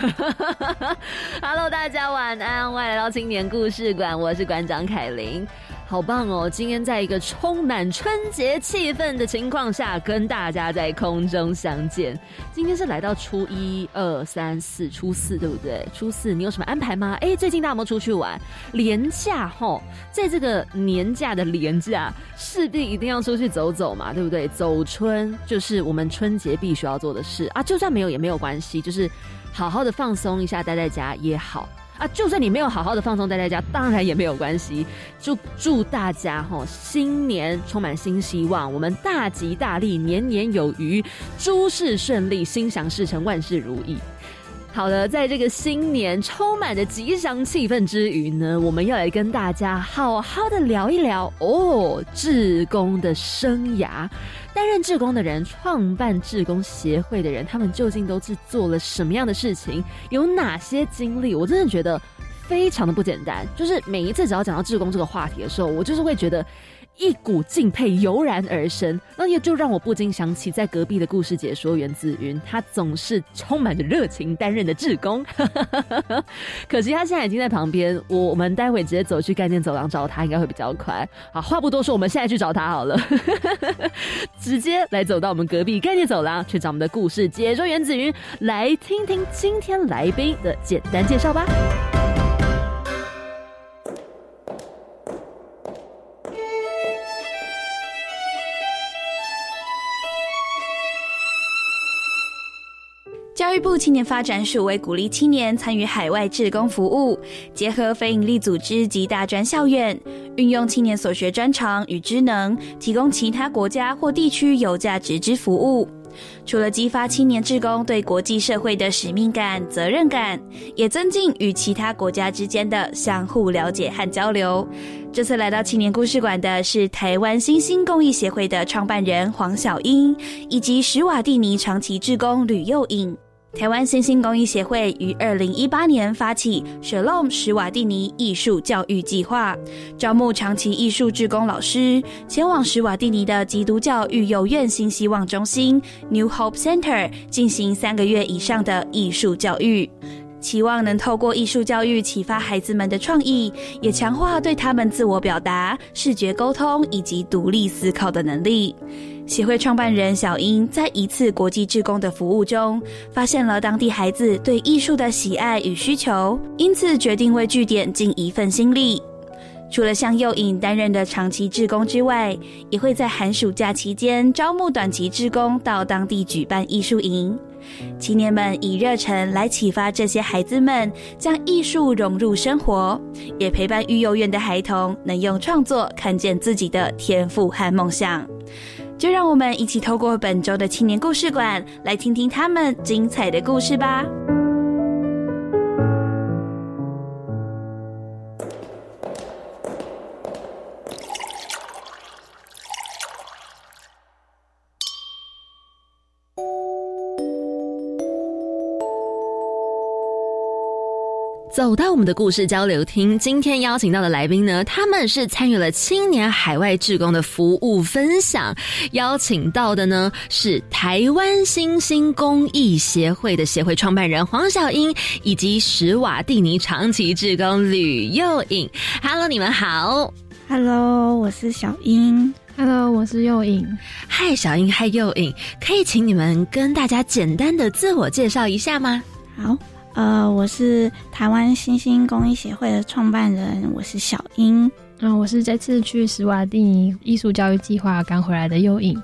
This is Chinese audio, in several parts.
Hello，大家晚安，欢迎来到青年故事馆，我是馆长凯琳。好棒哦！今天在一个充满春节气氛的情况下，跟大家在空中相见。今天是来到初一、二、三、四，初四对不对？初四你有什么安排吗？哎，最近大家没出去玩？年假吼，在这个年假的年假，势必一定要出去走走嘛，对不对？走春就是我们春节必须要做的事啊！就算没有也没有关系，就是好好的放松一下，待在家也好。啊，就算你没有好好的放松待在家，当然也没有关系。祝祝大家哈，新年充满新希望，我们大吉大利，年年有余，诸事顺利，心想事成，万事如意。好的，在这个新年充满着吉祥气氛之余呢，我们要来跟大家好好的聊一聊哦，志工的生涯。担任志工的人，创办志工协会的人，他们究竟都是做了什么样的事情？有哪些经历？我真的觉得非常的不简单。就是每一次只要讲到志工这个话题的时候，我就是会觉得。一股敬佩油然而生，那也就让我不禁想起在隔壁的故事解说员子云，他总是充满着热情担任的志工。可惜他现在已经在旁边，我们待会直接走去概念走廊找他，应该会比较快。好，话不多说，我们现在去找他好了，直接来走到我们隔壁概念走廊去找我们的故事解说员子云，来听听今天来宾的简单介绍吧。教育部青年发展署为鼓励青年参与海外志工服务，结合非营利组织及大专校院，运用青年所学专长与职能，提供其他国家或地区有价值之服务。除了激发青年志工对国际社会的使命感、责任感，也增进与其他国家之间的相互了解和交流。这次来到青年故事馆的是台湾新兴公益协会的创办人黄小英，以及史瓦蒂尼长期志工吕佑颖。台湾新兴公益协会于二零一八年发起 Shalom 史瓦蒂尼艺术教育计划，招募长期艺术志工老师，前往史瓦蒂尼的基督教育幼院新希望中心 New Hope Center 进行三个月以上的艺术教育，期望能透过艺术教育启发孩子们的创意，也强化对他们自我表达、视觉沟通以及独立思考的能力。协会创办人小英在一次国际志工的服务中，发现了当地孩子对艺术的喜爱与需求，因此决定为据点尽一份心力。除了向幼影担任的长期志工之外，也会在寒暑假期间招募短期志工到当地举办艺术营。青年们以热忱来启发这些孩子们，将艺术融入生活，也陪伴育幼院的孩童能用创作看见自己的天赋和梦想。就让我们一起透过本周的青年故事馆，来听听他们精彩的故事吧。走到我们的故事交流厅，今天邀请到的来宾呢，他们是参与了青年海外志工的服务分享。邀请到的呢是台湾新兴公益协会的协会创办人黄小英，以及史瓦蒂尼长期志工吕佑颖。Hello，你们好。Hello，我是小英。Hello，我是佑颖。嗨，小英，嗨，佑颖，可以请你们跟大家简单的自我介绍一下吗？好。呃，我是台湾新兴公益协会的创办人，我是小英。嗯，我是这次去史瓦蒂尼艺术教育计划刚回来的幼影。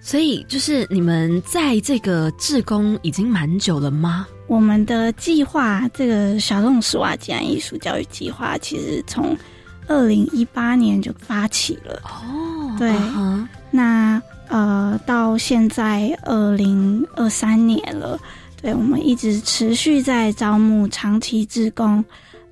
所以，就是你们在这个志工已经蛮久了吗？我们的计划，这个小众史瓦吉安艺术教育计划，其实从二零一八年就发起了。哦，对，那呃，到现在二零二三年了，对我们一直持续在招募长期志工，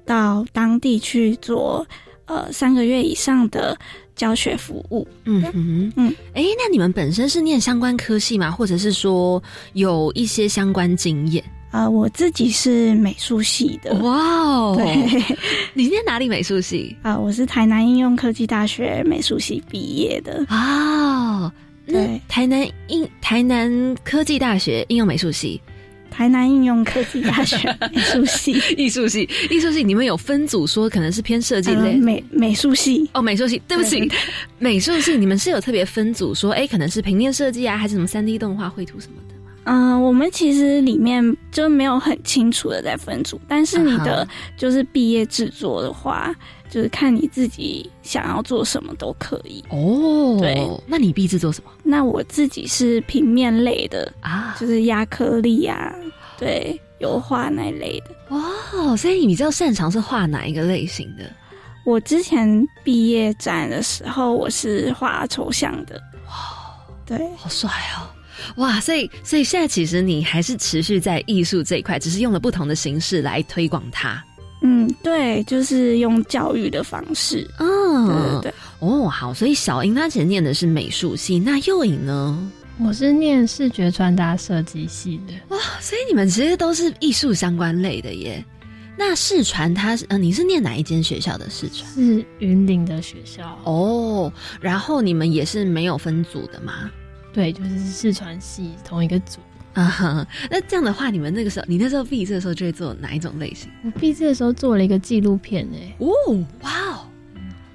到当地去做呃三个月以上的。教学服务，嗯哼，嗯，哎，那你们本身是念相关科系吗？或者是说有一些相关经验？啊，我自己是美术系的。哇哦，对，你念哪里美术系？啊，我是台南应用科技大学美术系毕业的。啊，对，台南应台南科技大学应用美术系。台南应用科技大学美术系，艺术系，艺术系，你们有分组说可能是偏设计类美美术系。哦，美术系，对不起，美术系，你们是有特别分组说，哎，可能是平面设计啊，还是什么三 D 动画、绘图什么的吗？嗯，我们其实里面就没有很清楚的在分组，但是你的就是毕业制作的话，就是看你自己想要做什么都可以哦。对，那你毕制做什么？那我自己是平面类的啊，就是压克力啊。对，油画那一类的哇，所以你比较擅长是画哪一个类型的？我之前毕业展的时候，我是画抽象的。哇，对，好帅哦！哇，所以所以现在其实你还是持续在艺术这一块，只是用了不同的形式来推广它。嗯，对，就是用教育的方式。嗯，对对对。哦，好，所以小英她其实念的是美术系，那幼颖呢？我是念视觉穿搭设计系的哇，所以你们其实都是艺术相关类的耶。那视传它是呃，你是念哪一间学校的视传？是云林的学校哦。然后你们也是没有分组的吗？对，就是视传系同一个组啊。哈，那这样的话，你们那个时候，你那时候毕业的时候就会做哪一种类型？我毕业的时候做了一个纪录片诶。哦，哇哦，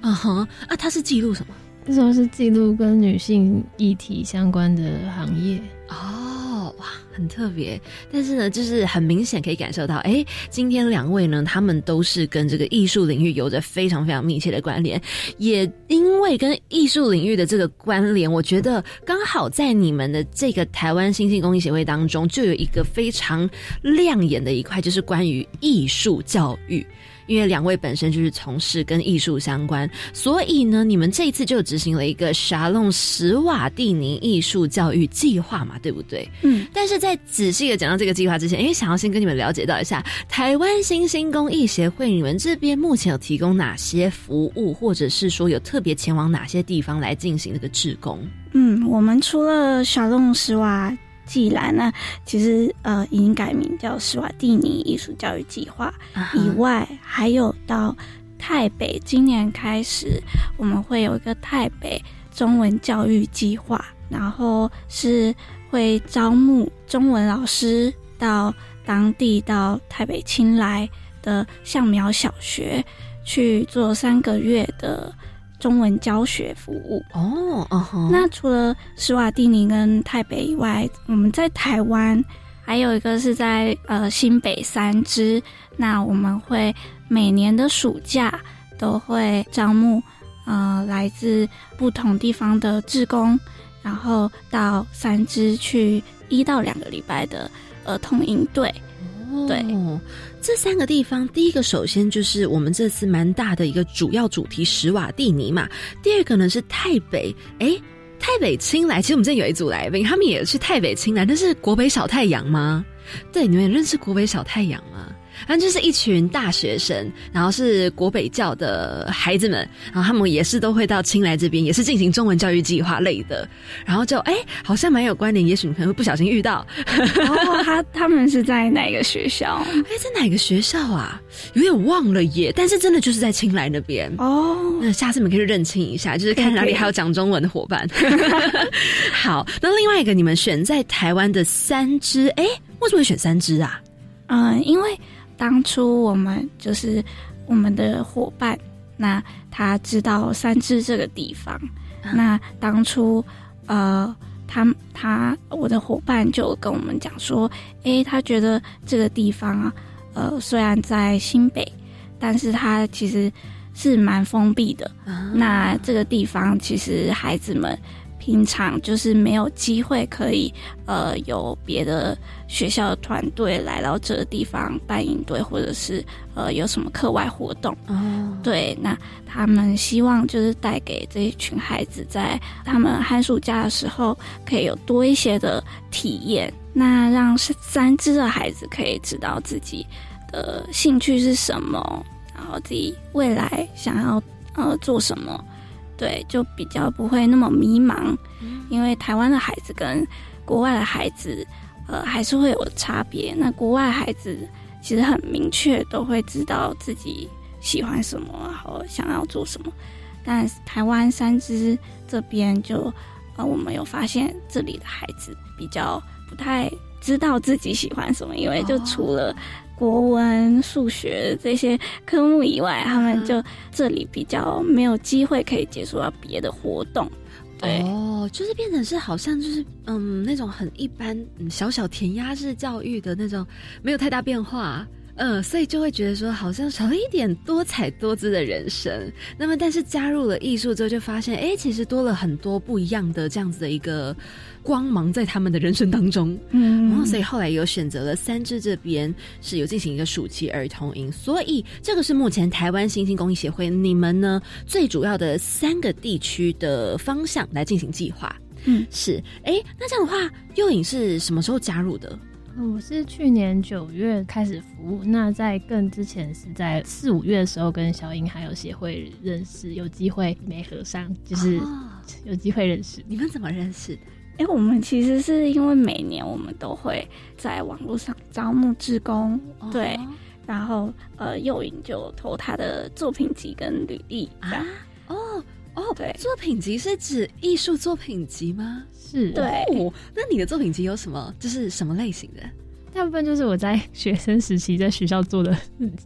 啊哈，啊，它是记录什么？那时候是记录跟女性议题相关的行业哦，哇，很特别。但是呢，就是很明显可以感受到，哎，今天两位呢，他们都是跟这个艺术领域有着非常非常密切的关联。也因为跟艺术领域的这个关联，我觉得刚好在你们的这个台湾新兴公益协会当中，就有一个非常亮眼的一块，就是关于艺术教育。因为两位本身就是从事跟艺术相关，所以呢，你们这一次就执行了一个沙龙史瓦蒂尼艺术教育计划嘛，对不对？嗯。但是在仔细的讲到这个计划之前，因为想要先跟你们了解到一下台湾新兴公益协会，你们这边目前有提供哪些服务，或者是说有特别前往哪些地方来进行这个志工？嗯，我们除了沙龙史瓦。既然呢，其实呃已经改名叫斯瓦蒂尼艺术教育计划以外，还有到台北，今年开始我们会有一个台北中文教育计划，然后是会招募中文老师到当地到台北青来的象苗小学去做三个月的。中文教学服务哦，那除了斯瓦蒂尼跟台北以外，我们在台湾还有一个是在呃新北三支。那我们会每年的暑假都会招募呃来自不同地方的志工，然后到三支去一到两个礼拜的儿童营队。对。这三个地方，第一个首先就是我们这次蛮大的一个主要主题石瓦蒂尼嘛。第二个呢是台北，哎，台北青来，其实我们这有一组来宾，他们也去台北青来，那是国北小太阳吗？对，你们也认识国北小太阳吗？反正就是一群大学生，然后是国北教的孩子们，然后他们也是都会到青来这边，也是进行中文教育计划类的。然后就哎，好像蛮有关联，也许你可能会不小心遇到。然 后，他他们是在哪个学校？哎，在哪个学校啊？有点忘了耶。但是真的就是在青来那边哦。那下次你们可以认清一下，就是看哪里还有讲中文的伙伴。好，那另外一个你们选在台湾的三支，哎，为什么会选三支啊？嗯，因为。当初我们就是我们的伙伴，那他知道三芝这个地方，那当初呃他他我的伙伴就跟我们讲说，诶，他觉得这个地方啊，呃，虽然在新北，但是他其实是蛮封闭的。那这个地方其实孩子们。平常就是没有机会可以，呃，有别的学校的团队来到这个地方办营队，或者是呃有什么课外活动。哦，对，那他们希望就是带给这一群孩子，在他们寒暑假的时候，可以有多一些的体验。那让三只的孩子可以知道自己的兴趣是什么，然后自己未来想要呃做什么。对，就比较不会那么迷茫，因为台湾的孩子跟国外的孩子，呃，还是会有差别。那国外孩子其实很明确，都会知道自己喜欢什么，然后想要做什么。但台湾三支这边就，呃，我们有发现这里的孩子比较不太知道自己喜欢什么，因为就除了。国文、数学这些科目以外，他们就这里比较没有机会可以接触到别的活动。对，哦，就是变成是好像就是嗯那种很一般小小填鸭式教育的那种，没有太大变化。嗯，所以就会觉得说好像少了一点多彩多姿的人生。那么，但是加入了艺术之后，就发现哎，其实多了很多不一样的这样子的一个光芒在他们的人生当中。嗯，然后所以后来有选择了三支这边是有进行一个暑期儿童营，所以这个是目前台湾新兴公益协会你们呢最主要的三个地区的方向来进行计划。嗯，是哎，那这样的话，幼影是什么时候加入的？我是去年九月开始服务，那在更之前是在四五月的时候跟小英还有协会认识，有机会没合上，就是 有机会认识。你们怎么认识的？哎，我们其实是因为每年我们都会在网络上招募志工，对，然后呃，幼影就投他的作品集跟履历啊。作品集是指艺术作品集吗？是对，那你的作品集有什么？就是什么类型的？大部分就是我在学生时期在学校做的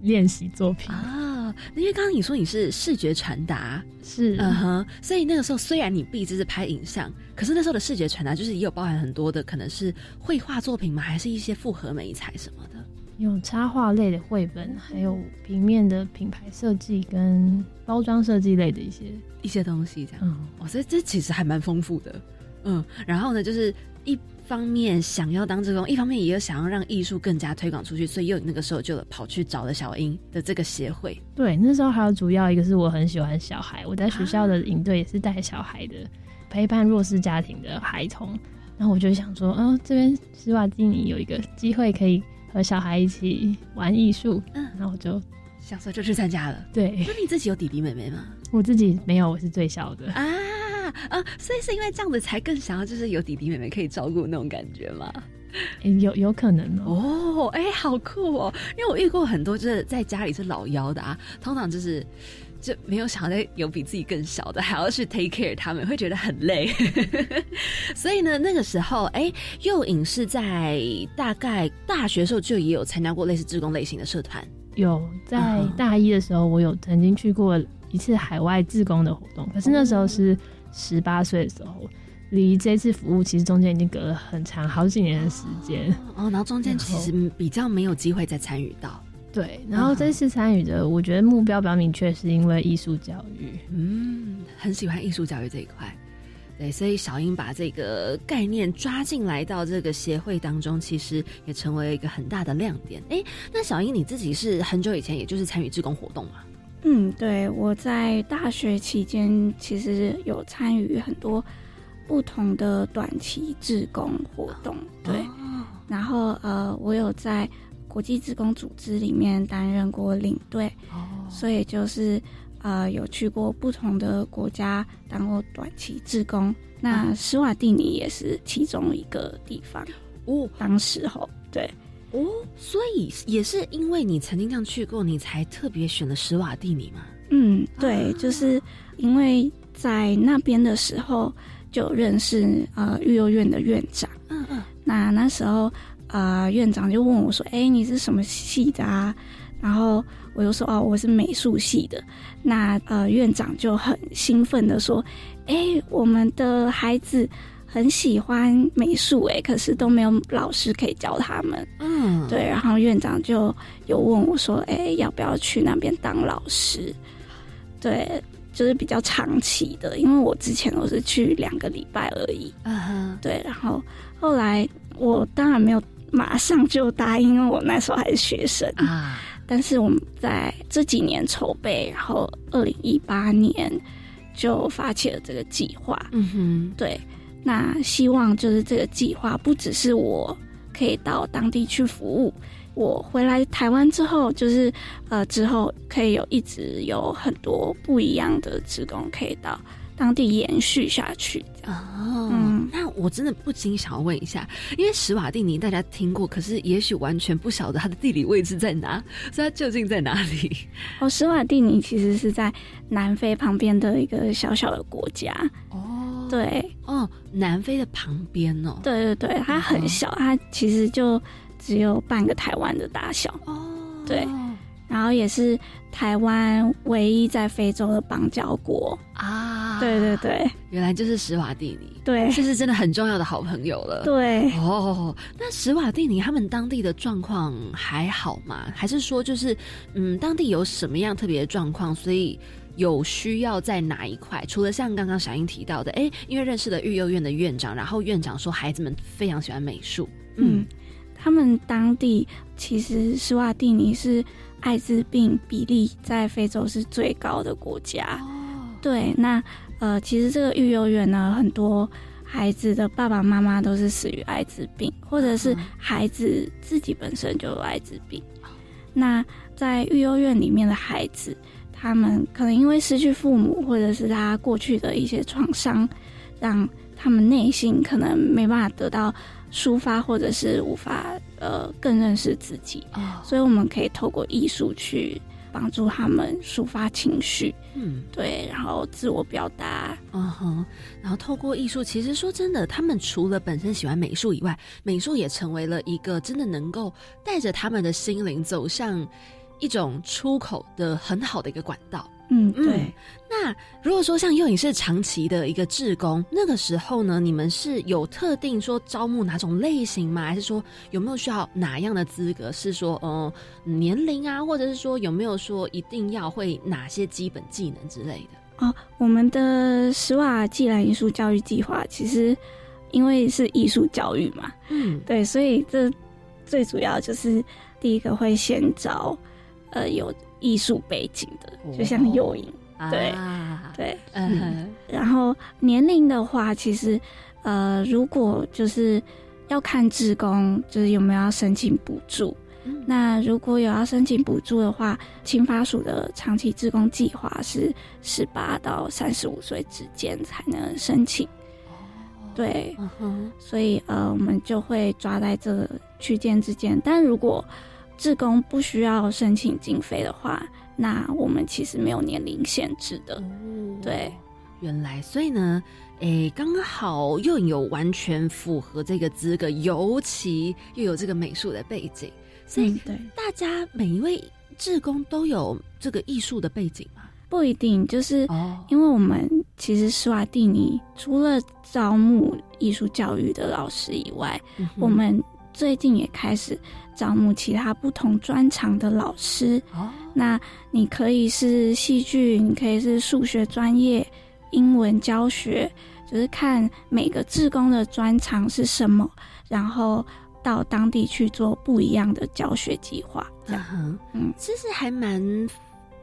练习作品啊。因为刚刚你说你是视觉传达，是嗯哼，所以那个时候虽然你毕竟是拍影像，可是那时候的视觉传达就是也有包含很多的，可能是绘画作品嘛，还是一些复合美材什么的。有插画类的绘本，还有平面的品牌设计跟包装设计类的一些一些东西，这样。嗯，哦，所以这其实还蛮丰富的。嗯，然后呢，就是一方面想要当这种，一方面也有想要让艺术更加推广出去，所以又那个时候就跑去找了小英的这个协会。对，那时候还有主要一个是我很喜欢小孩，我在学校的营队也是带小孩的，陪伴弱势家庭的孩童。然后我就想说，嗯，这边施瓦蒂尼有一个机会可以和小孩一起玩艺术，嗯，然后我就想说就去参加了。对，那你自己有弟弟妹妹吗？我自己没有，我是最小的啊。啊，所以是因为这样子才更想要，就是有弟弟妹妹可以照顾那种感觉吗？有有可能哦，哎，好酷哦！因为我遇过很多就是在家里是老幺的啊，通常就是就没有想要再有比自己更小的，还要去 take care 他们，会觉得很累。所以呢，那个时候，哎，幼影是在大概大学时候就也有参加过类似志工类型的社团，有在大一的时候，我有曾经去过一次海外志工的活动，可是那时候是。十八岁的时候，离这次服务其实中间已经隔了很长好几年的时间哦。然后中间其实比较没有机会再参与到。对，然后这次参与的，我觉得目标比较明确，是因为艺术教育。嗯，很喜欢艺术教育这一块。对，所以小英把这个概念抓进来到这个协会当中，其实也成为一个很大的亮点。哎，那小英你自己是很久以前，也就是参与志工活动嘛？嗯，对，我在大学期间其实有参与很多不同的短期志工活动，对，然后呃，我有在国际志工组织里面担任过领队，所以就是呃有去过不同的国家当过短期志工，那施瓦蒂尼也是其中一个地方哦，当时候对。哦，所以也是因为你曾经这样去过，你才特别选了史瓦蒂尼嘛？嗯，对，就是因为在那边的时候就认识呃育幼院的院长，嗯嗯，那那时候啊院长就问我说：“哎，你是什么系的啊？”然后我就说：“哦，我是美术系的。”那呃院长就很兴奋的说：“哎，我们的孩子。”很喜欢美术，哎，可是都没有老师可以教他们。嗯，对，然后院长就有问我说：“哎，要不要去那边当老师？”对，就是比较长期的，因为我之前都是去两个礼拜而已。嗯哼，对，然后后来我当然没有马上就答应，因为我那时候还是学生啊。但是我们在这几年筹备，然后二零一八年就发起了这个计划。嗯哼，对，那希望就是这个计划不只是我可以到当地去服务，我回来台湾之后，就是呃之后可以有一直有很多不一样的职工可以到。当地延续下去哦，嗯，那我真的不禁想要问一下，因为史瓦蒂尼大家听过，可是也许完全不晓得它的地理位置在哪，所以它究竟在哪里？哦，史瓦蒂尼其实是在南非旁边的一个小小的国家。哦，对，哦，南非的旁边哦，对对对，它很小，它其实就只有半个台湾的大小。哦，对。然后也是台湾唯一在非洲的邦交国啊！对对对，原来就是史瓦蒂尼，对，这是真的很重要的好朋友了。对哦，那史瓦蒂尼他们当地的状况还好吗？还是说就是嗯，当地有什么样特别的状况，所以有需要在哪一块？除了像刚刚小英提到的，哎，因为认识了育幼院的院长，然后院长说孩子们非常喜欢美术，嗯，他们当地其实史瓦蒂尼是。艾滋病比例在非洲是最高的国家。对，那呃，其实这个育幼院呢，很多孩子的爸爸妈妈都是死于艾滋病，或者是孩子自己本身就有艾滋病。那在育幼院里面的孩子，他们可能因为失去父母，或者是他过去的一些创伤，让他们内心可能没办法得到。抒发，或者是无法呃更认识自己，所以我们可以透过艺术去帮助他们抒发情绪，嗯，对，然后自我表达，嗯哼，然后透过艺术，其实说真的，他们除了本身喜欢美术以外，美术也成为了一个真的能够带着他们的心灵走向一种出口的很好的一个管道。嗯，对。那如果说像幼影是长期的一个志工，那个时候呢，你们是有特定说招募哪种类型吗？还是说有没有需要哪样的资格？是说，嗯，年龄啊，或者是说有没有说一定要会哪些基本技能之类的？哦，我们的史瓦济兰艺术教育计划其实因为是艺术教育嘛，嗯，对，所以这最主要就是第一个会先找，呃，有。艺术背景的，就像幼影，对对，嗯，然后年龄的话，其实呃，如果就是要看志工，就是有没有要申请补助。那如果有要申请补助的话，青发署的长期志工计划是十八到三十五岁之间才能申请。对，所以呃，我们就会抓在这个区间之间。但如果志工不需要申请经费的话，那我们其实没有年龄限制的。对，原来所以呢，诶，刚好又有完全符合这个资格，尤其又有这个美术的背景，所以对大家每一位志工都有这个艺术的背景吗？不一定，就是因为我们其实施瓦蒂尼除了招募艺术教育的老师以外，我们最近也开始。招募其他不同专长的老师，哦那你可以是戏剧，你可以是数学专业、英文教学，就是看每个志工的专长是什么，然后到当地去做不一样的教学计划。这样，嗯，其实还蛮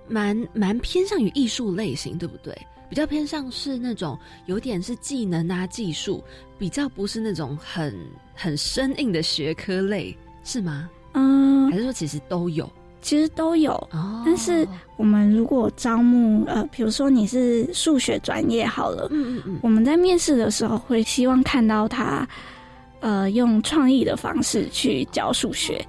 蛮蛮偏向于艺术类型，对不对？比较偏向是那种有点是技能啊、技术，比较不是那种很很生硬的学科类。是吗？嗯，还是说其实都有？其实都有。哦，但是我们如果招募，呃，比如说你是数学专业好了，嗯嗯嗯，我们在面试的时候会希望看到他，呃，用创意的方式去教数学。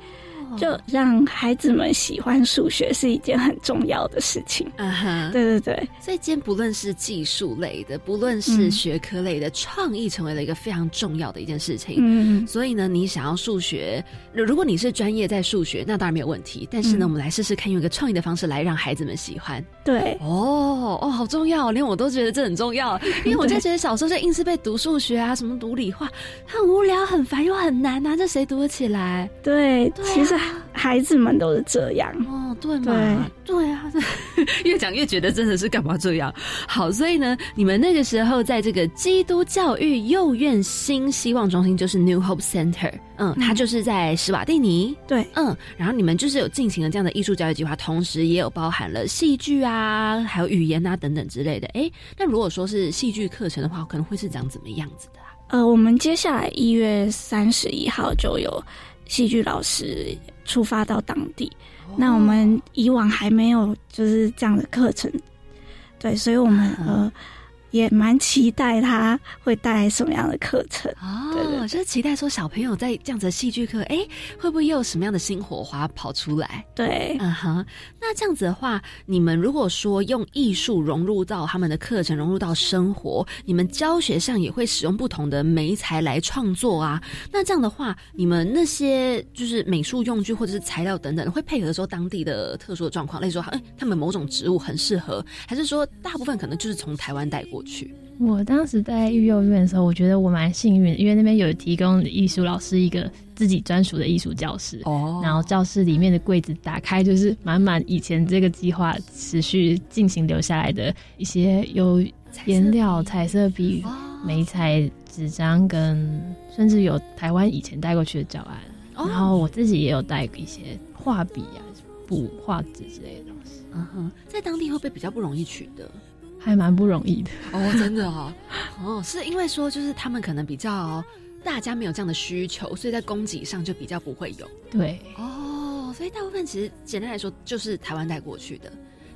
就让孩子们喜欢数学是一件很重要的事情。嗯哼，对对对，所以今天不论是技术类的，不论是学科类的，创意成为了一个非常重要的一件事情。嗯，所以呢，你想要数学，如果你是专业在数学，那当然没有问题。但是呢，我们来试试看用一个创意的方式来让孩子们喜欢。对，哦哦，好重要，连我都觉得这很重要。因为我就觉得小时候就硬是被读数学啊，什么读理化，很无聊、很烦又很难啊，这谁读得起来？对，其实孩子们都是这样。哦，对嘛，对啊，越讲越觉得真的是干嘛这样？好，所以呢，你们那个时候在这个基督教育幼院新希望中心，就是 New Hope Center，嗯，它就是在史瓦蒂尼，对，嗯，然后你们就是有进行了这样的艺术教育计划，同时也有包含了戏剧啊，还有语言啊等等之类的。哎，那如果说是戏剧课程的话，可能会是长怎么样子的啊？呃，我们接下来一月三十一号就有戏剧老师出发到当地。那我们以往还没有就是这样的课程，对，所以我们呃也蛮期待他会带来什么样的课程哦，就是期待说小朋友在这样子的戏剧课，哎，会不会又有什么样的新火花跑出来？对，嗯哼。那这样子的话，你们如果说用艺术融入到他们的课程，融入到生活，你们教学上也会使用不同的媒材来创作啊。那这样的话，你们那些就是美术用具或者是材料等等，会配合说当地的特殊的状况，例如说，哎，他们某种植物很适合，还是说大部分可能就是从台湾带过去？我当时在育幼院的时候，我觉得我蛮幸运，因为那边有提供艺术老师一个自己专属的艺术教室。哦，然后教室里面的柜子打开，就是满满以前这个计划持续进行留下来的一些有颜料、彩色笔、眉彩纸张，跟甚至有台湾以前带过去的教案。然后我自己也有带一些画笔啊、布、画纸之类的东西。嗯哼，在当地会不会比较不容易取得？还蛮不容易的哦，真的哦，哦，是因为说就是他们可能比较大家没有这样的需求，所以在供给上就比较不会有。对，哦，所以大部分其实简单来说就是台湾带过去的。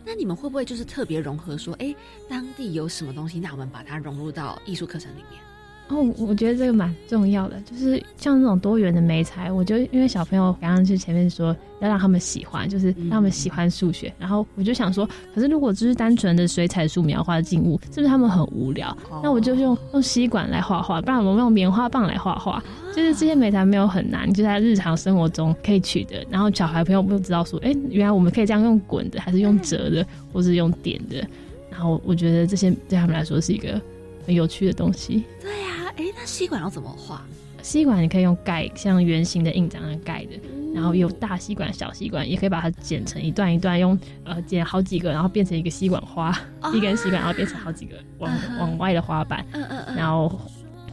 那你们会不会就是特别融合说，哎，当地有什么东西，那我们把它融入到艺术课程里面？哦，我觉得这个蛮重要的，就是像这种多元的美材，我就因为小朋友刚刚就前面说要让他们喜欢，就是让他们喜欢数学，然后我就想说，可是如果只是单纯的水彩素描画静物，是不是他们很无聊？那我就用用吸管来画画，不然我们用棉花棒来画画，就是这些美材没有很难，就在日常生活中可以取得。然后小孩朋友不知道说，哎，原来我们可以这样用滚的，还是用折的，或是用点的。然后我觉得这些对他们来说是一个很有趣的东西。哎，那吸管要怎么画？吸管你可以用盖，像圆形的印章那样盖的，然后有大吸管、小吸管，也可以把它剪成一段一段，用呃剪好几个，然后变成一个吸管花，一根吸管，然后变成好几个 往往外的花瓣。嗯嗯嗯。然后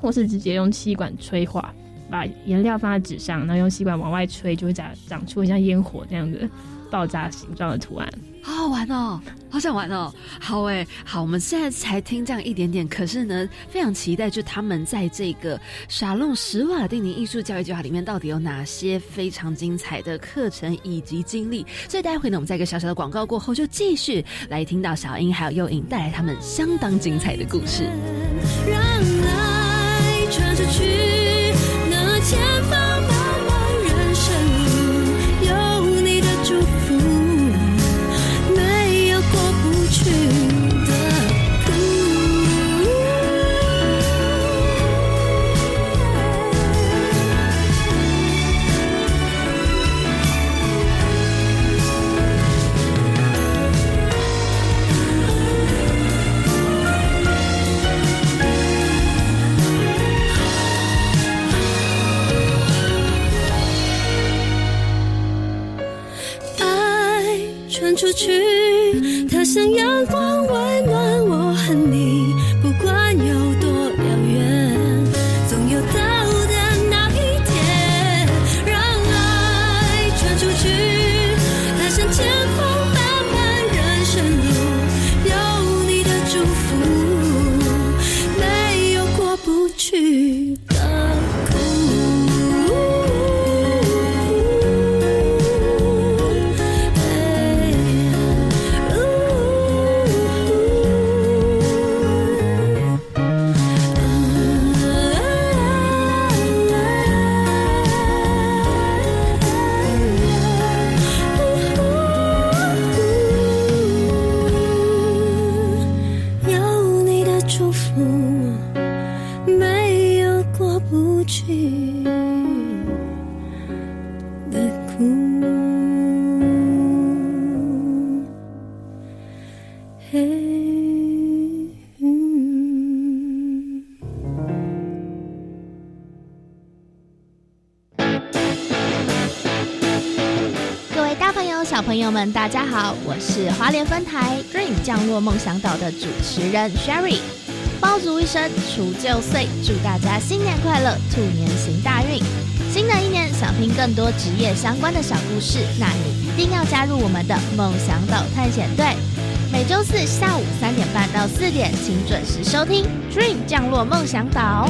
或是直接用吸管吹画，把颜料放在纸上，然后用吸管往外吹，就会长长出像烟火这样的爆炸形状的图案。好好玩哦，好想玩哦！好哎，好，我们现在才听这样一点点，可是呢，非常期待，就他们在这个沙龙史瓦蒂尼艺术教育计划里面，到底有哪些非常精彩的课程以及经历。所以待会呢，我们在一个小小的广告过后，就继续来听到小英还有幼颖带来他们相当精彩的故事。让爱传出去，那前方。出去，它像阳光温暖我和你，分台 Dream 降落梦想岛的主持人 Sherry。爆竹一声除旧岁，祝大家新年快乐，兔年行大运。新的一年，想听更多职业相关的小故事，那你一定要加入我们的梦想岛探险队。每周四下午三点半到四点，请准时收听 Dream 降落梦想岛。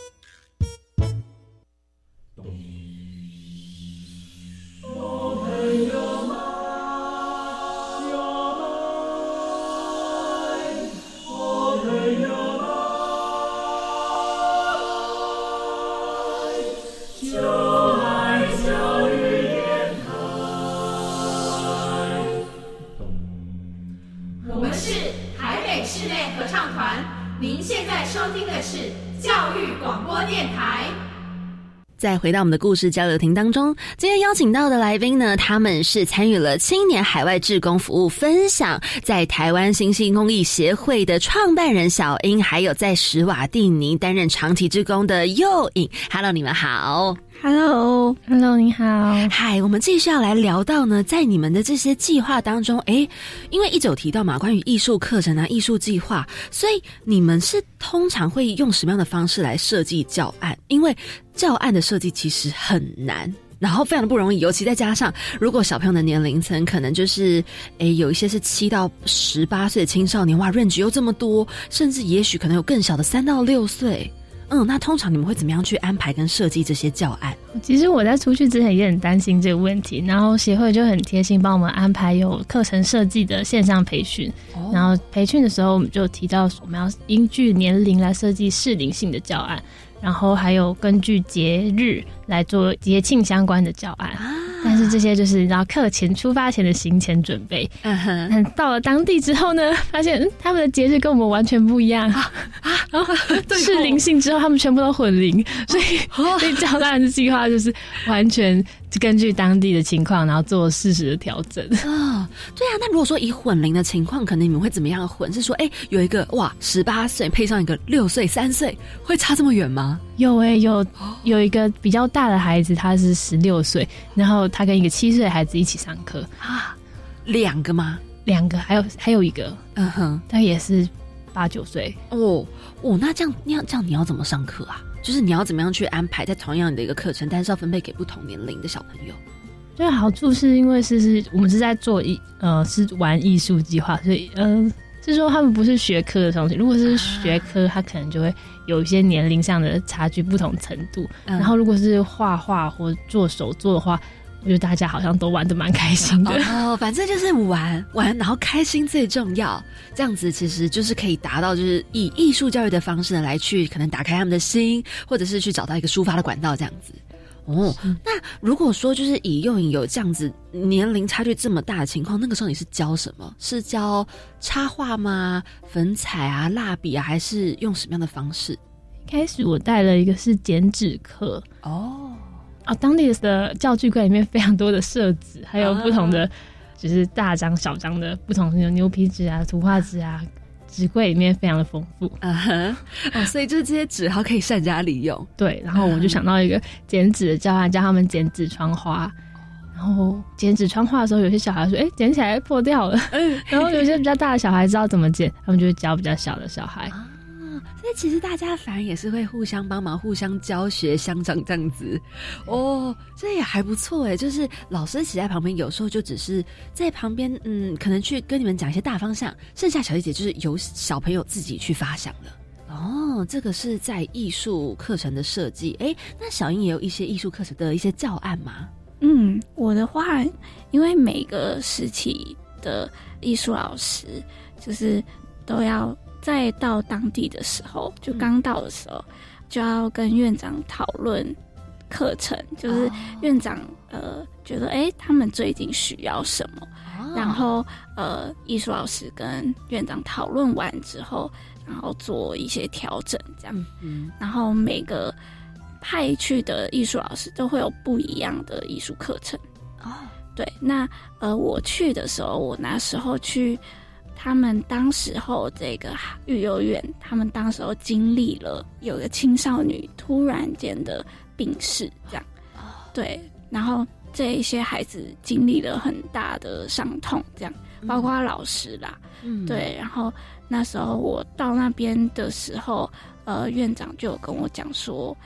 广播电台。再回到我们的故事交流亭当中，今天邀请到的来宾呢，他们是参与了青年海外志工服务分享，在台湾新兴公益协会的创办人小英，还有在史瓦蒂尼担任长期志工的右影。Hello，你们好。Hello，Hello，你好。嗨，我们继续要来聊到呢，在你们的这些计划当中，哎，因为一直有提到嘛，关于艺术课程啊、艺术计划，所以你们是通常会用什么样的方式来设计教案？因为教案的设计其实很难，然后非常的不容易，尤其再加上如果小朋友的年龄层可能就是，诶，有一些是七到十八岁的青少年，哇，range 又这么多，甚至也许可能有更小的三到六岁。嗯，那通常你们会怎么样去安排跟设计这些教案？其实我在出去之前也很担心这个问题，然后协会就很贴心帮我们安排有课程设计的线上培训。然后培训的时候，我们就提到我们要依据年龄来设计适龄性的教案，然后还有根据节日来做节庆相关的教案。但是这些就是然后课前出发前的行前准备。嗯哼，到了当地之后呢，发现他们的节日跟我们完全不一样啊啊！然后是灵性之后，他们全部都混龄，所以所以教大人的计划就是完全根据当地的情况，然后做适时的调整 啊。对啊，那如果说以混龄的情况，可能你们会怎么样混？是说，哎，有一个哇十八岁配上一个六岁三岁，会差这么远吗？有哎，有有一个比较大的孩子，他是十六岁，然后他跟一个七岁的孩子一起上课啊，两个吗？两个，还有还有一个，嗯哼，他也是八九岁哦哦，那这样那样这样你要怎么上课啊？就是你要怎么样去安排在同样的一个课程，但是要分配给不同年龄的小朋友？对，好处是因为是是我们是在做艺呃是玩艺术计划，所以嗯。是说他们不是学科的东西，如果是学科，他可能就会有一些年龄上的差距，不同程度。然后如果是画画或做手作的话，我觉得大家好像都玩的蛮开心的。哦，反正就是玩玩，然后开心最重要。这样子其实就是可以达到，就是以艺术教育的方式呢来去可能打开他们的心，或者是去找到一个抒发的管道，这样子。哦，那如果说就是以幼影有这样子年龄差距这么大的情况，那个时候你是教什么？是教插画吗？粉彩啊、蜡笔啊，还是用什么样的方式？开始我带了一个是剪纸课哦，啊，当地的教具柜里面非常多的色纸，还有不同的就是大张小张的不同的牛皮纸啊、图画纸啊。纸柜里面非常的丰富，啊哈，哦，所以就是这些纸还可以善加利用。对，然后我就想到一个剪纸的教案，教他们剪纸窗花。然后剪纸窗花的时候，有些小孩说：“哎，剪起来破掉了。”然后有些比较大的小孩知道怎么剪，他们就会教比较小的小孩。所以其实大家反而也是会互相帮忙、互相教学、相长这样子。哦，这也还不错哎。就是老师骑在旁边，有时候就只是在旁边，嗯，可能去跟你们讲一些大方向，剩下小丽姐就是由小朋友自己去发想了。哦，这个是在艺术课程的设计。哎，那小英也有一些艺术课程的一些教案吗？嗯，我的话，因为每个时期的艺术老师，就是都要在到当地的时候，就刚到的时候，就要跟院长讨论课程，就是院长呃觉得哎，他们最近需要什么，然后呃，艺术老师跟院长讨论完之后，然后做一些调整，这样，然后每个。派去的艺术老师都会有不一样的艺术课程。哦。对，那呃，我去的时候，我那时候去，他们当时候这个育幼院，他们当时候经历了有个青少女突然间的病逝，这样，对，然后这一些孩子经历了很大的伤痛，这样，包括老师啦，嗯，对，然后那时候我到那边的时候，呃，院长就有跟我讲说。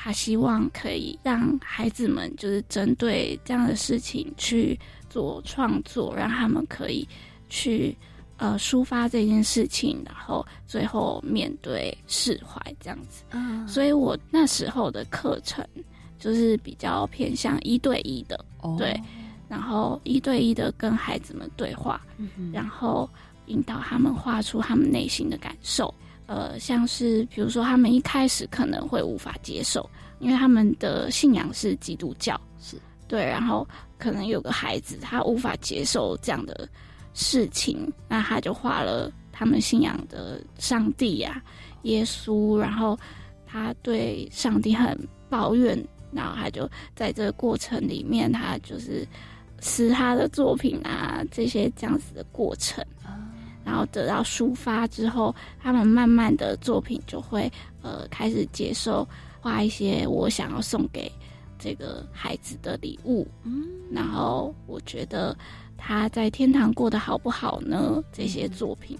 他希望可以让孩子们就是针对这样的事情去做创作，让他们可以去呃抒发这件事情，然后最后面对释怀这样子。嗯，所以我那时候的课程就是比较偏向一对一的，对，然后一对一的跟孩子们对话，然后引导他们画出他们内心的感受。呃，像是比如说，他们一开始可能会无法接受，因为他们的信仰是基督教，是。对，然后可能有个孩子他无法接受这样的事情，那他就画了他们信仰的上帝呀、耶稣，然后他对上帝很抱怨，然后他就在这个过程里面，他就是撕他的作品啊，这些这样子的过程。然后得到抒发之后，他们慢慢的作品就会呃开始接受画一些我想要送给这个孩子的礼物。嗯，然后我觉得他在天堂过得好不好呢？这些作品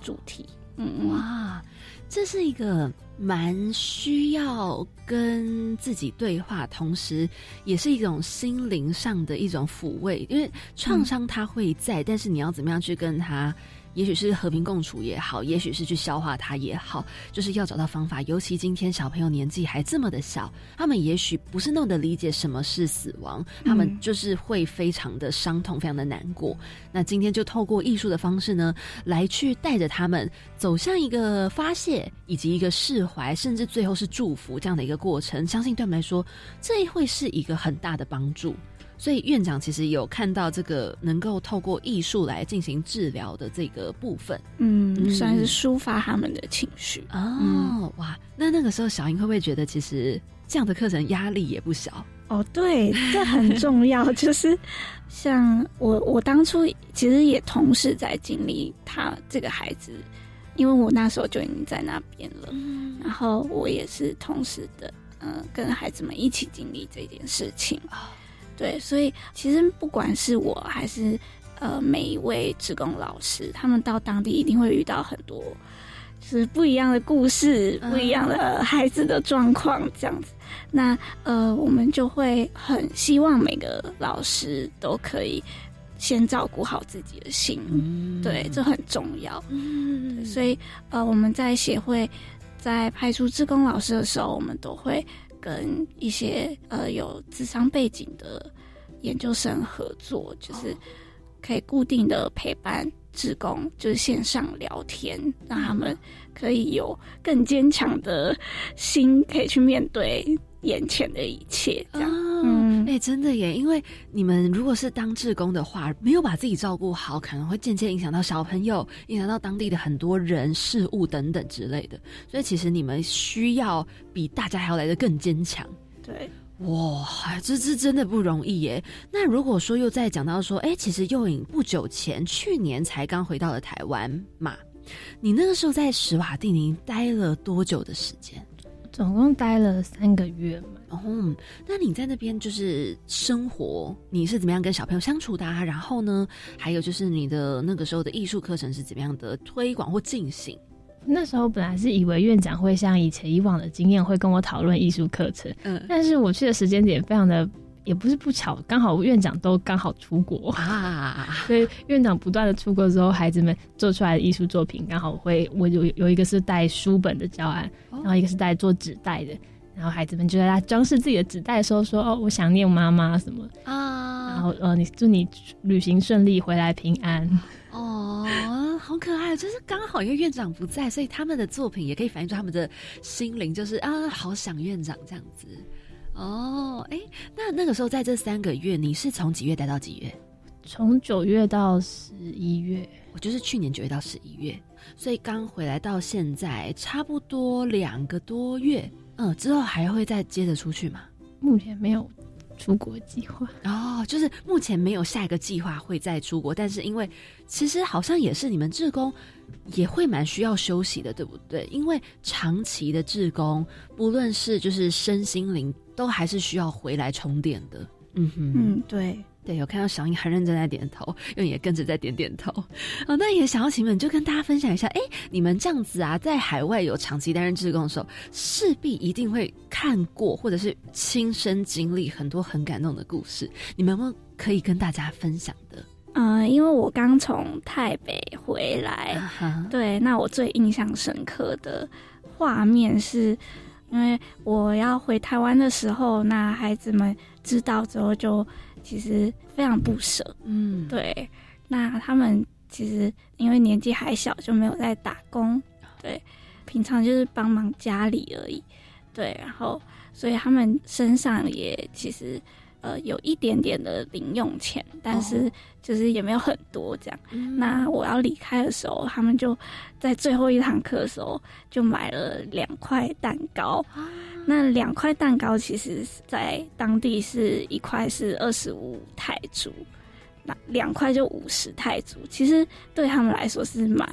主题，嗯哇，这是一个蛮需要跟自己对话，同时也是一种心灵上的一种抚慰，因为创伤它会在，但是你要怎么样去跟他。也许是和平共处也好，也许是去消化它也好，就是要找到方法。尤其今天小朋友年纪还这么的小，他们也许不是那么的理解什么是死亡，他们就是会非常的伤痛，非常的难过。那今天就透过艺术的方式呢，来去带着他们走向一个发泄，以及一个释怀，甚至最后是祝福这样的一个过程。相信对我们来说，这会是一个很大的帮助。所以院长其实有看到这个能够透过艺术来进行治疗的这个部分，嗯，算是抒发他们的情绪哦。哇，那那个时候小英会不会觉得其实这样的课程压力也不小？哦，对，这很重要。就是像我，我当初其实也同时在经历他这个孩子，因为我那时候就已经在那边了，然后我也是同时的，嗯，跟孩子们一起经历这件事情啊。对，所以其实不管是我还是呃每一位职工老师，他们到当地一定会遇到很多就是不一样的故事，不一样的孩子的状况这样子。那呃，我们就会很希望每个老师都可以先照顾好自己的心，对，这很重要。嗯，所以呃，我们在协会在派出志工老师的时候，我们都会。跟一些呃有智商背景的研究生合作，就是可以固定的陪伴职工，就是线上聊天，让他们可以有更坚强的心，可以去面对眼前的一切。这样，嗯，哎，真的耶，因为你们如果是当志工的话，没有把自己照顾好，可能会间接影响到小朋友，影响到当地的很多人事物等等之类的。所以，其实你们需要。比大家还要来的更坚强，对，哇，这这真的不容易耶。那如果说又再讲到说，哎，其实幼影不久前，去年才刚回到了台湾嘛，你那个时候在史瓦蒂尼待了多久的时间？总共待了三个月嘛。哦，那你在那边就是生活，你是怎么样跟小朋友相处的？啊？然后呢，还有就是你的那个时候的艺术课程是怎么样的推广或进行？那时候本来是以为院长会像以前以往的经验，会跟我讨论艺术课程。嗯，但是我去的时间点非常的，也不是不巧，刚好院长都刚好出国啊，所以院长不断的出国之后，孩子们做出来的艺术作品刚好会，我有有一个是带书本的教案，然后一个是带做纸袋的。然后孩子们就在他装饰自己的纸袋的时候说：“哦，我想念妈妈什么啊。”然后呃，你祝你旅行顺利，回来平安。哦，好可爱！就是刚好因为院长不在，所以他们的作品也可以反映出他们的心灵，就是啊，好想院长这样子。哦，哎，那那个时候在这三个月，你是从几月待到几月？从九月到十一月，我就是去年九月到十一月，所以刚回来到现在差不多两个多月。嗯，之后还会再接着出去吗？目前没有出国计划哦，就是目前没有下一个计划会再出国。但是因为其实好像也是你们志工也会蛮需要休息的，对不对？因为长期的志工，不论是就是身心灵，都还是需要回来充电的。嗯哼，嗯，对。对，有看到小英很认真在点头，因为也跟着在点点头。哦，那也想要请问就跟大家分享一下，哎，你们这样子啊，在海外有长期担任志工的时候，势必一定会看过或者是亲身经历很多很感动的故事。你们有没有可以跟大家分享的？嗯，因为我刚从台北回来，对，那我最印象深刻的画面是，因为我要回台湾的时候，那孩子们知道之后就。其实非常不舍，嗯，对。那他们其实因为年纪还小，就没有在打工，对，平常就是帮忙家里而已，对。然后，所以他们身上也其实呃有一点点的零用钱，但是就是也没有很多这样。那我要离开的时候，他们就在最后一堂课的时候就买了两块蛋糕。那两块蛋糕其实，在当地是一块是二十五泰铢，那两块就五十泰铢。其实对他们来说是蛮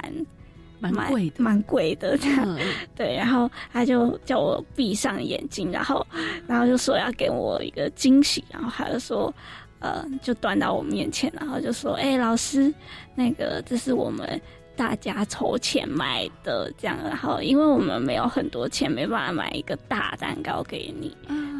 蛮贵的，蛮贵的这样。对，然后他就叫我闭上眼睛，然后然后就说要给我一个惊喜，然后他就说，呃，就端到我面前，然后就说，哎，老师，那个这是我们。大家筹钱买的这样，然后因为我们没有很多钱，没办法买一个大蛋糕给你，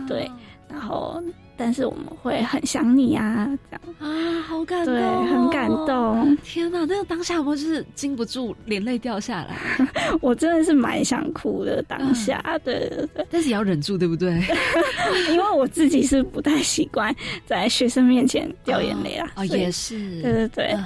对，然后但是我们会很想你啊，这样。啊，好感动，对，很感动。天哪，那个当下我就是禁不住眼泪掉下来，我真的是蛮想哭的当下，对对对，但是也要忍住，对不对？因为我自己是不太习惯在学生面前掉眼泪啊，哦，也是，对对对。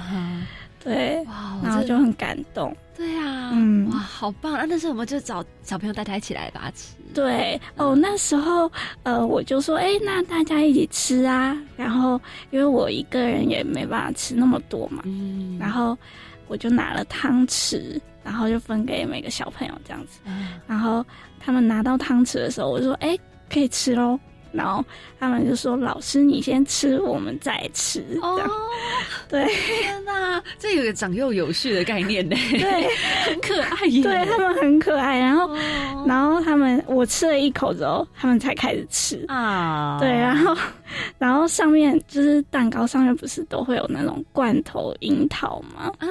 对，然后就很感动。对啊，嗯，哇，好棒！啊！那时候我们就找小朋友大家一起来把它吃。对，哦，那时候呃，我就说，哎，那大家一起吃啊。然后因为我一个人也没办法吃那么多嘛，嗯，然后我就拿了汤匙，然后就分给每个小朋友这样子。然后他们拿到汤匙的时候，我就说，哎，可以吃喽。然后他们就说：“老师，你先吃，我们再吃。”哦，对，天哪，这有个长幼有序的概念呢。对，很可爱耶。对他们很可爱。然后，然后他们我吃了一口之后，他们才开始吃啊。对，然后，然后上面就是蛋糕上面不是都会有那种罐头樱桃吗？啊。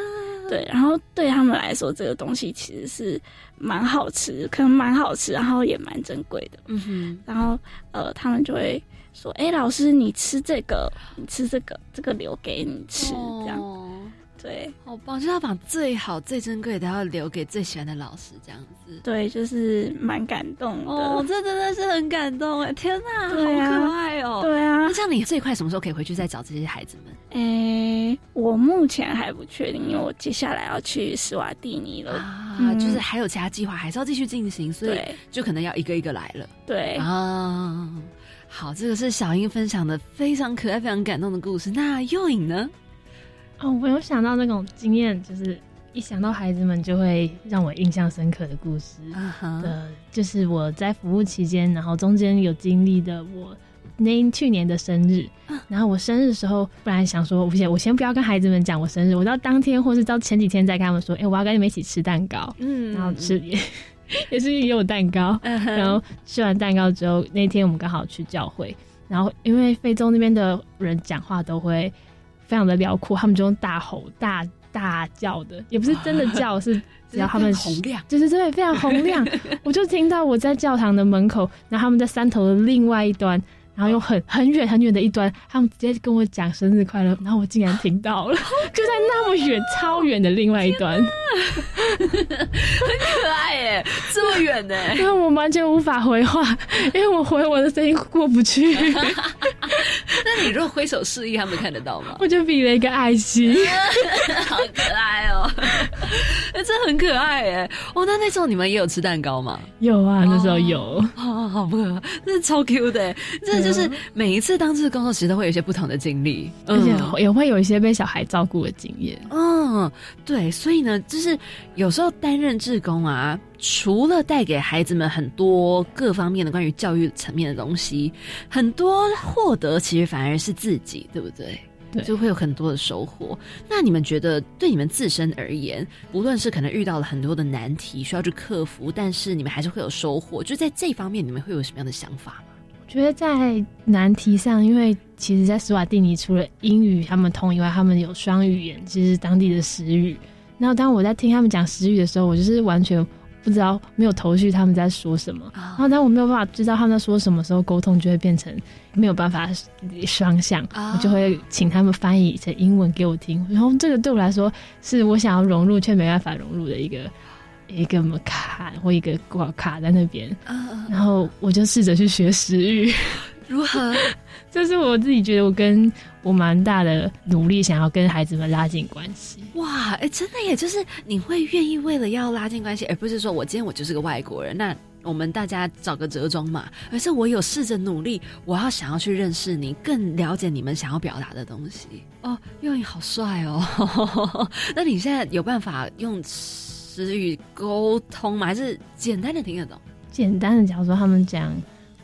对，然后对他们来说，这个东西其实是蛮好吃，可能蛮好吃，然后也蛮珍贵的。嗯哼，然后呃，他们就会说：“哎，老师，你吃这个，你吃这个，这个留给你吃。”这样。对，好棒！就要把最好、最珍贵的要留给最喜欢的老师，这样子。对，就是蛮感动的。哦，这真的是很感动哎！天哪，好可爱哦！对啊，那这样你最快什么时候可以回去再找这些孩子们？哎，我目前还不确定，因为我接下来要去斯瓦蒂尼了啊，就是还有其他计划，还是要继续进行，所以就可能要一个一个来了。对啊，好，这个是小英分享的非常可爱、非常感动的故事。那幼影呢？哦，我有想到那种经验，就是一想到孩子们就会让我印象深刻的故事呃，就是我在服务期间，然后中间有经历的我那去年的生日，然后我生日的时候，本来想说，我先我先不要跟孩子们讲我生日，我到当天或是到前几天再跟他们说，哎，我要跟你们一起吃蛋糕，嗯，然后吃也 也是也有蛋糕，然后吃完蛋糕之后，那天我们刚好去教会，然后因为非洲那边的人讲话都会。非常的辽阔，他们就用大吼大大叫的，也不是真的叫，是只要他们洪亮，就是对，非常洪亮。我就听到我在教堂的门口，然后他们在山头的另外一端。然后用很很远很远的一端，他们直接跟我讲生日快乐，然后我竟然听到了，就在那么远、超远的另外一端，很可爱耶，这么远呢？因为我完全无法回话，因为我回我的声音过不去。那你如果挥手示意，他们看得到吗？我就比了一个爱心，好可爱哦，哎，这很可爱耶！哦，那那时候你们也有吃蛋糕吗？有啊，那时候有，好好不，那超 Q 的，这。就是每一次当这个工作，其实都会有一些不同的经历，而且也会有一些被小孩照顾的经验。嗯，对，所以呢，就是有时候担任志工啊，除了带给孩子们很多各方面的关于教育层面的东西，很多获得其实反而是自己，对不对？对，就会有很多的收获。那你们觉得，对你们自身而言，不论是可能遇到了很多的难题需要去克服，但是你们还是会有收获，就在这方面，你们会有什么样的想法吗？觉得在难题上，因为其实，在斯瓦蒂尼除了英语他们通以外，他们有双语言，其实当地的时语。然后当我在听他们讲时语的时候，我就是完全不知道，没有头绪他们在说什么。然后当我没有办法知道他们在说什么时候，沟通就会变成没有办法双向。我就会请他们翻译成英文给我听。然后这个对我来说，是我想要融入却没办法融入的一个。一个卡或一个挂卡在那边，然后我就试着去学食语，如何？这是我自己觉得我跟我蛮大的努力，想要跟孩子们拉近关系。哇，哎，真的耶！就是你会愿意为了要拉近关系，而不是说我今天我就是个外国人，那我们大家找个折中嘛。而是我有试着努力，我要想要去认识你，更了解你们想要表达的东西。哦，用你好帅哦！那你现在有办法用？词语沟通吗？还是简单的听得懂？简单的，假如说他们讲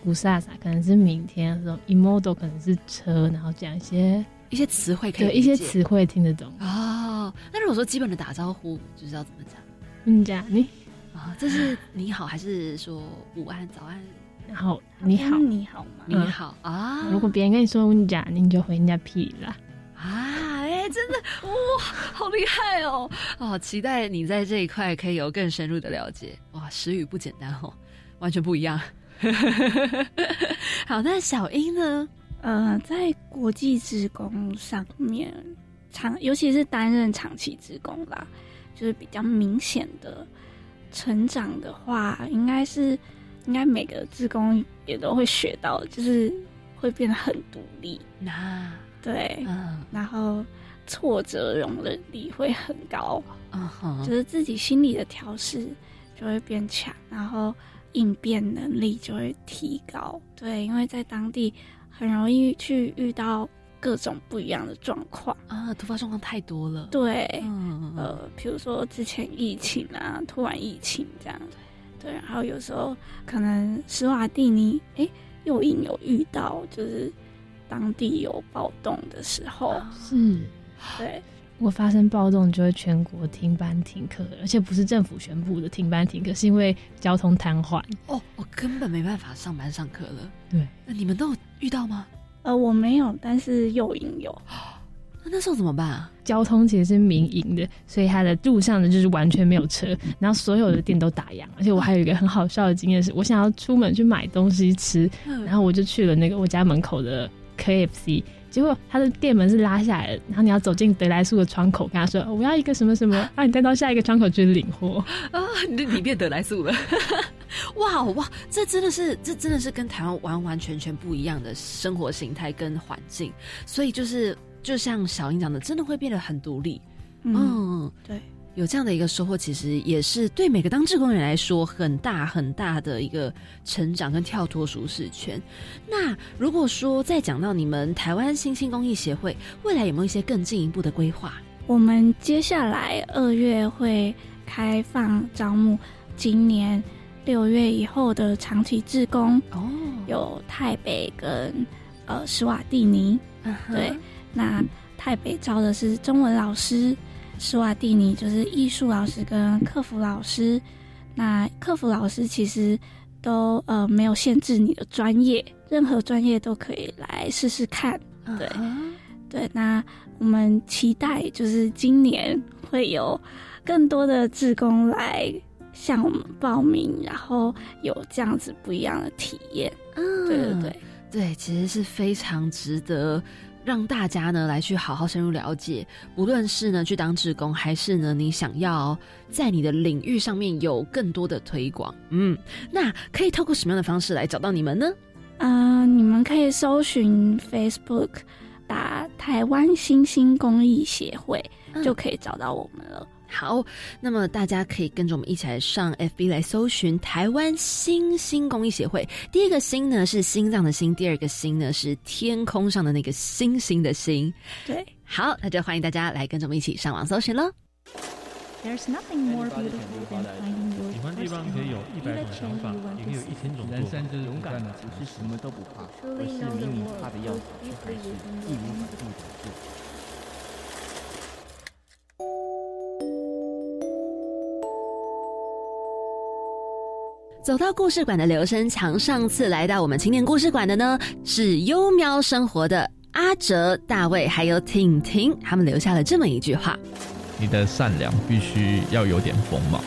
古萨萨，可能是明天；这种 imodo 可能是车，然后讲一些一些词汇，可以一些词汇听得懂哦。那如果说基本的打招呼，就是要怎么讲？你讲你啊，这是你好，还是说午安、早安？然后你好，你好吗？你好啊。如果别人跟你说你讲，你就回人家屁啦。啊，哎，真的哇，好厉害哦！哦，期待你在这一块可以有更深入的了解。哇，时雨不简单哦，完全不一样。好，那小英呢？呃，在国际职工上面，长尤其是担任长期职工啦，就是比较明显的成长的话，应该是应该每个职工也都会学到，就是会变得很独立。那对，嗯，然后挫折容忍力会很高，就是自己心理的调试就会变强，然后应变能力就会提高。对，因为在当地很容易去遇到各种不一样的状况。啊，突发状况太多了。对，嗯。呃，比如说之前疫情啊，突然疫情这样，对，然后有时候可能施瓦蒂尼，哎，又隐有遇到，就是。当地有暴动的时候，是，对，如果发生暴动，就会全国停班停课，而且不是政府宣布的停班停课，是因为交通瘫痪。哦，我根本没办法上班上课了。对，那你们都有遇到吗？呃，我没有，但是诱引有。那那时候怎么办啊？交通其实是民营的，所以它的路上呢就是完全没有车，然后所有的店都打烊。而且我还有一个很好笑的经验，是我想要出门去买东西吃，然后我就去了那个我家门口的。KFC，结果他的店门是拉下来的，然后你要走进德莱素的窗口，跟他说我要一个什么什么，让你带到下一个窗口去领货。啊，你你变德莱素了，哇哇，这真的是这真的是跟台湾完完全全不一样的生活形态跟环境，所以就是就像小英讲的，真的会变得很独立，嗯，对。有这样的一个收获，其实也是对每个当志工人来说很大很大的一个成长跟跳脱舒适圈。那如果说再讲到你们台湾新兴公益协会，未来有没有一些更进一步的规划？我们接下来二月会开放招募，今年六月以后的长期志工哦，有台北跟呃史瓦蒂尼，对，那台北招的是中文老师。施瓦蒂尼就是艺术老师跟客服老师，那客服老师其实都呃没有限制你的专业，任何专业都可以来试试看。对，对，那我们期待就是今年会有更多的志工来向我们报名，然后有这样子不一样的体验。嗯，对对对对，其实是非常值得。让大家呢来去好好深入了解，不论是呢去当志工，还是呢你想要在你的领域上面有更多的推广，嗯，那可以透过什么样的方式来找到你们呢？嗯，你们可以搜寻 Facebook，打台湾新兴公益协会，就可以找到我们了。好，那么大家可以跟着我们一起来上 FB 来搜寻台湾新兴公益协会。第一个“星”呢是心脏的“心”，第二个“星”呢是天空上的那个星星的“星”。对，好，那就欢迎大家来跟着我们一起上网搜寻喽。喜欢地方可以有一百种想法，也可以有一千种人生就是勇敢的，其实什么都不怕，而是明明怕的要死，却还是义无反顾的做。走到故事馆的刘生强，上次来到我们青年故事馆的呢，是优喵生活的阿哲、大卫还有婷婷，他们留下了这么一句话：“你的善良必须要有点锋芒。”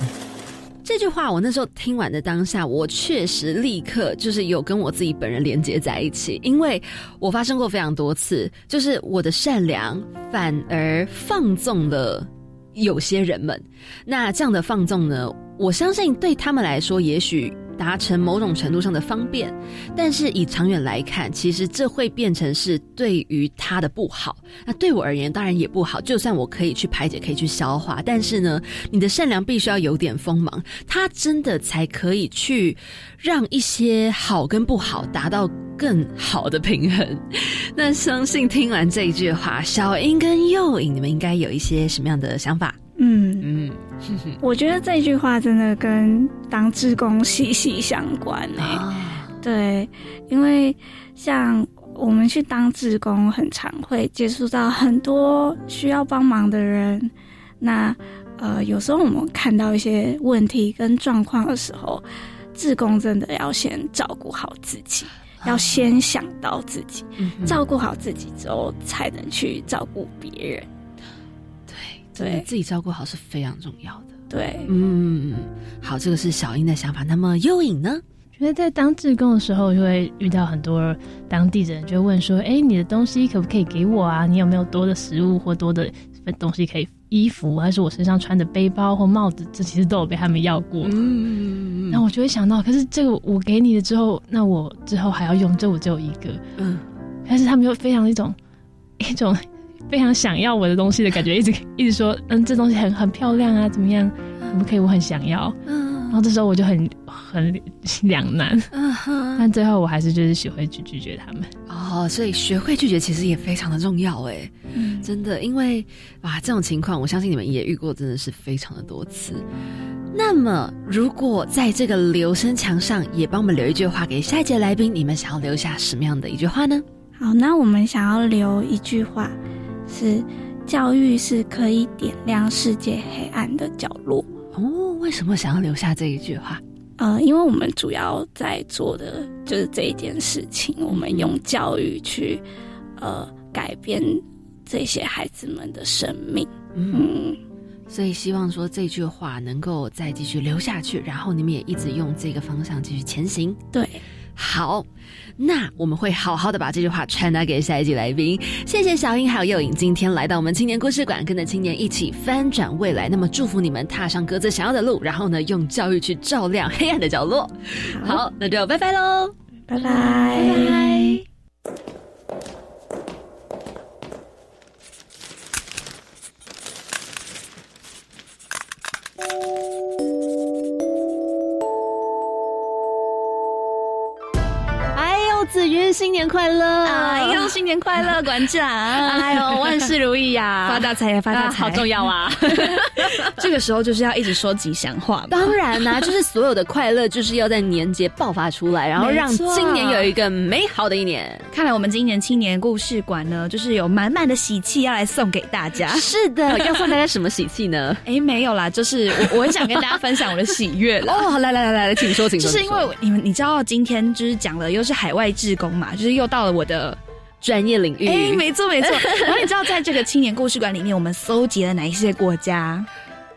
这句话我那时候听完的当下，我确实立刻就是有跟我自己本人连接在一起，因为我发生过非常多次，就是我的善良反而放纵了有些人们。那这样的放纵呢？我相信对他们来说，也许达成某种程度上的方便，但是以长远来看，其实这会变成是对于他的不好。那对我而言，当然也不好。就算我可以去排解，可以去消化，但是呢，你的善良必须要有点锋芒，他真的才可以去让一些好跟不好达到更好的平衡。那相信听完这一句话，小英跟幼影，你们应该有一些什么样的想法？嗯嗯，我觉得这句话真的跟当志工息息相关诶。对，因为像我们去当志工，很常会接触到很多需要帮忙的人。那呃，有时候我们看到一些问题跟状况的时候，志工真的要先照顾好自己，要先想到自己，照顾好自己之后，才能去照顾别人。对自己照顾好是非常重要的。对，嗯，好，这个是小英的想法。那么幽影呢？觉得在当志工的时候，就会遇到很多当地人，就问说：“哎，你的东西可不可以给我啊？你有没有多的食物或多的东西可以衣服，还是我身上穿的背包或帽子？这其实都有被他们要过。”嗯，那我就会想到，可是这个我给你了之后，那我之后还要用，这我只有一个。嗯，但是他们又非常一种一种。非常想要我的东西的感觉，一直一直说，嗯，这东西很很漂亮啊，怎么样？可不可以？我很想要。嗯，然后这时候我就很很两难。嗯哼，但最后我还是就是学会去拒绝他们。哦，所以学会拒绝其实也非常的重要哎，真的，因为哇，这种情况我相信你们也遇过，真的是非常的多次。那么，如果在这个留声墙上也帮我们留一句话给下一节来宾，你们想要留下什么样的一句话呢？好，那我们想要留一句话。是教育是可以点亮世界黑暗的角落哦。为什么想要留下这一句话？呃，因为我们主要在做的就是这一件事情，我们用教育去呃改变这些孩子们的生命。嗯，所以希望说这句话能够再继续留下去，然后你们也一直用这个方向继续前行。对。好，那我们会好好的把这句话传达给下一季来宾。谢谢小英还有幼影今天来到我们青年故事馆，跟着青年一起翻转未来。那么祝福你们踏上各自想要的路，然后呢，用教育去照亮黑暗的角落。好，那就拜拜喽，拜拜，拜拜。子云，新年快乐！哎呦，新年快乐，馆长！哎呦，万事如意呀，发大财呀，发大财，好重要啊！这个时候就是要一直说吉祥话。当然啦，就是所有的快乐就是要在年节爆发出来，然后让今年有一个美好的一年。看来我们今年青年故事馆呢，就是有满满的喜气要来送给大家。是的，要送大家什么喜气呢？哎，没有啦，就是我我很想跟大家分享我的喜悦了。哦，来来来来来，请说，请说。就是因为你们你知道今天就是讲了又是海外。志工嘛，就是又到了我的专业领域。哎，没错没错。然后你知道，在这个青年故事馆里面，我们搜集了哪一些国家？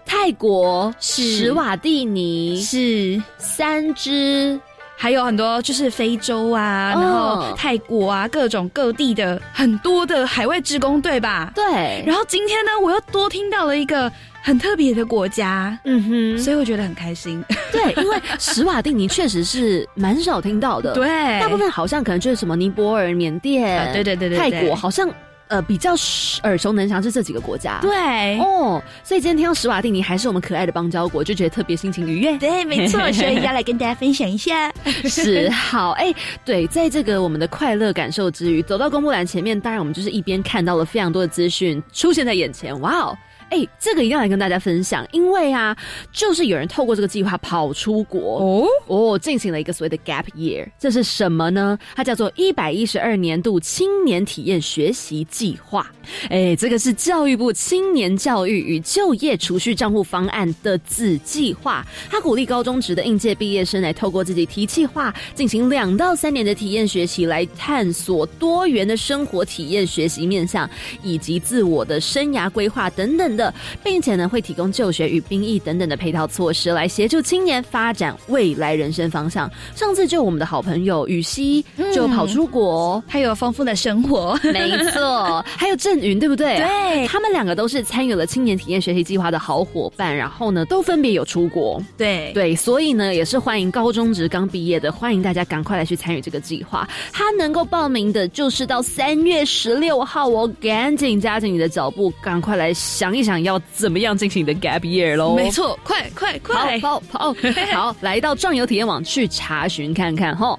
泰国、史瓦蒂尼是三只。还有很多就是非洲啊，然后泰国啊，各种各地的很多的海外职工，对吧？对。然后今天呢，我又多听到了一个很特别的国家，嗯哼，所以我觉得很开心。对，因为史瓦蒂尼确实是蛮少听到的，对，大部分好像可能就是什么尼泊尔、缅甸，对对对对，泰国好像。呃，比较耳熟能详是这几个国家，对哦，所以今天听到史瓦蒂尼还是我们可爱的邦交国，就觉得特别心情愉悦。对，没错，所以要来跟大家分享一下。是好，哎，对，在这个我们的快乐感受之余，走到公布栏前面，当然我们就是一边看到了非常多的资讯出现在眼前，哇哦！哎，这个一定要来跟大家分享，因为啊，就是有人透过这个计划跑出国哦哦，进行了一个所谓的 gap year，这是什么呢？它叫做一百一十二年度青年体验学习计划。哎，这个是教育部青年教育与就业储蓄账户方案的子计划，它鼓励高中职的应届毕业生来透过自己提计划，进行两到三年的体验学习，来探索多元的生活体验学习面向，以及自我的生涯规划等等。的，并且呢，会提供就学与兵役等等的配套措施，来协助青年发展未来人生方向。上次就我们的好朋友雨熙就跑出国，还有丰富的生活，没错。还有郑云，对不对？对，他们两个都是参与了青年体验学习计划的好伙伴，然后呢，都分别有出国。对对，所以呢，也是欢迎高中职刚毕业的，欢迎大家赶快来去参与这个计划。他能够报名的，就是到三月十六号哦，赶紧加紧你的脚步，赶快来想一。想要怎么样进行你的 gap year 喽？没错，快快快，跑跑跑！好，来到壮游体验网去查询看看吼。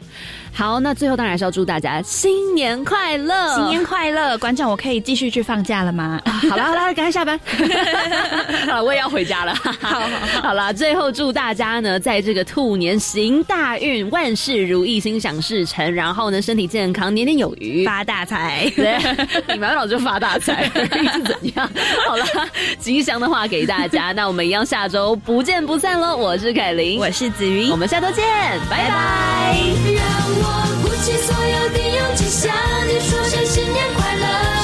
好，那最后当然是要祝大家新年快乐，新年快乐！馆长，我可以继续去放假了吗？好了好了，赶快下班。好，我也要回家了。好，好了，最后祝大家呢，在这个兔年行大运，万事如意，心想事成，然后呢，身体健康，年年有余，发大财。对，你满脑就发大财，是怎样？好了，吉祥的话给大家。那我们一样下周不见不散喽！我是凯琳，我是子云，我们下周见，拜拜。起所有的勇气，向你说声新年快乐。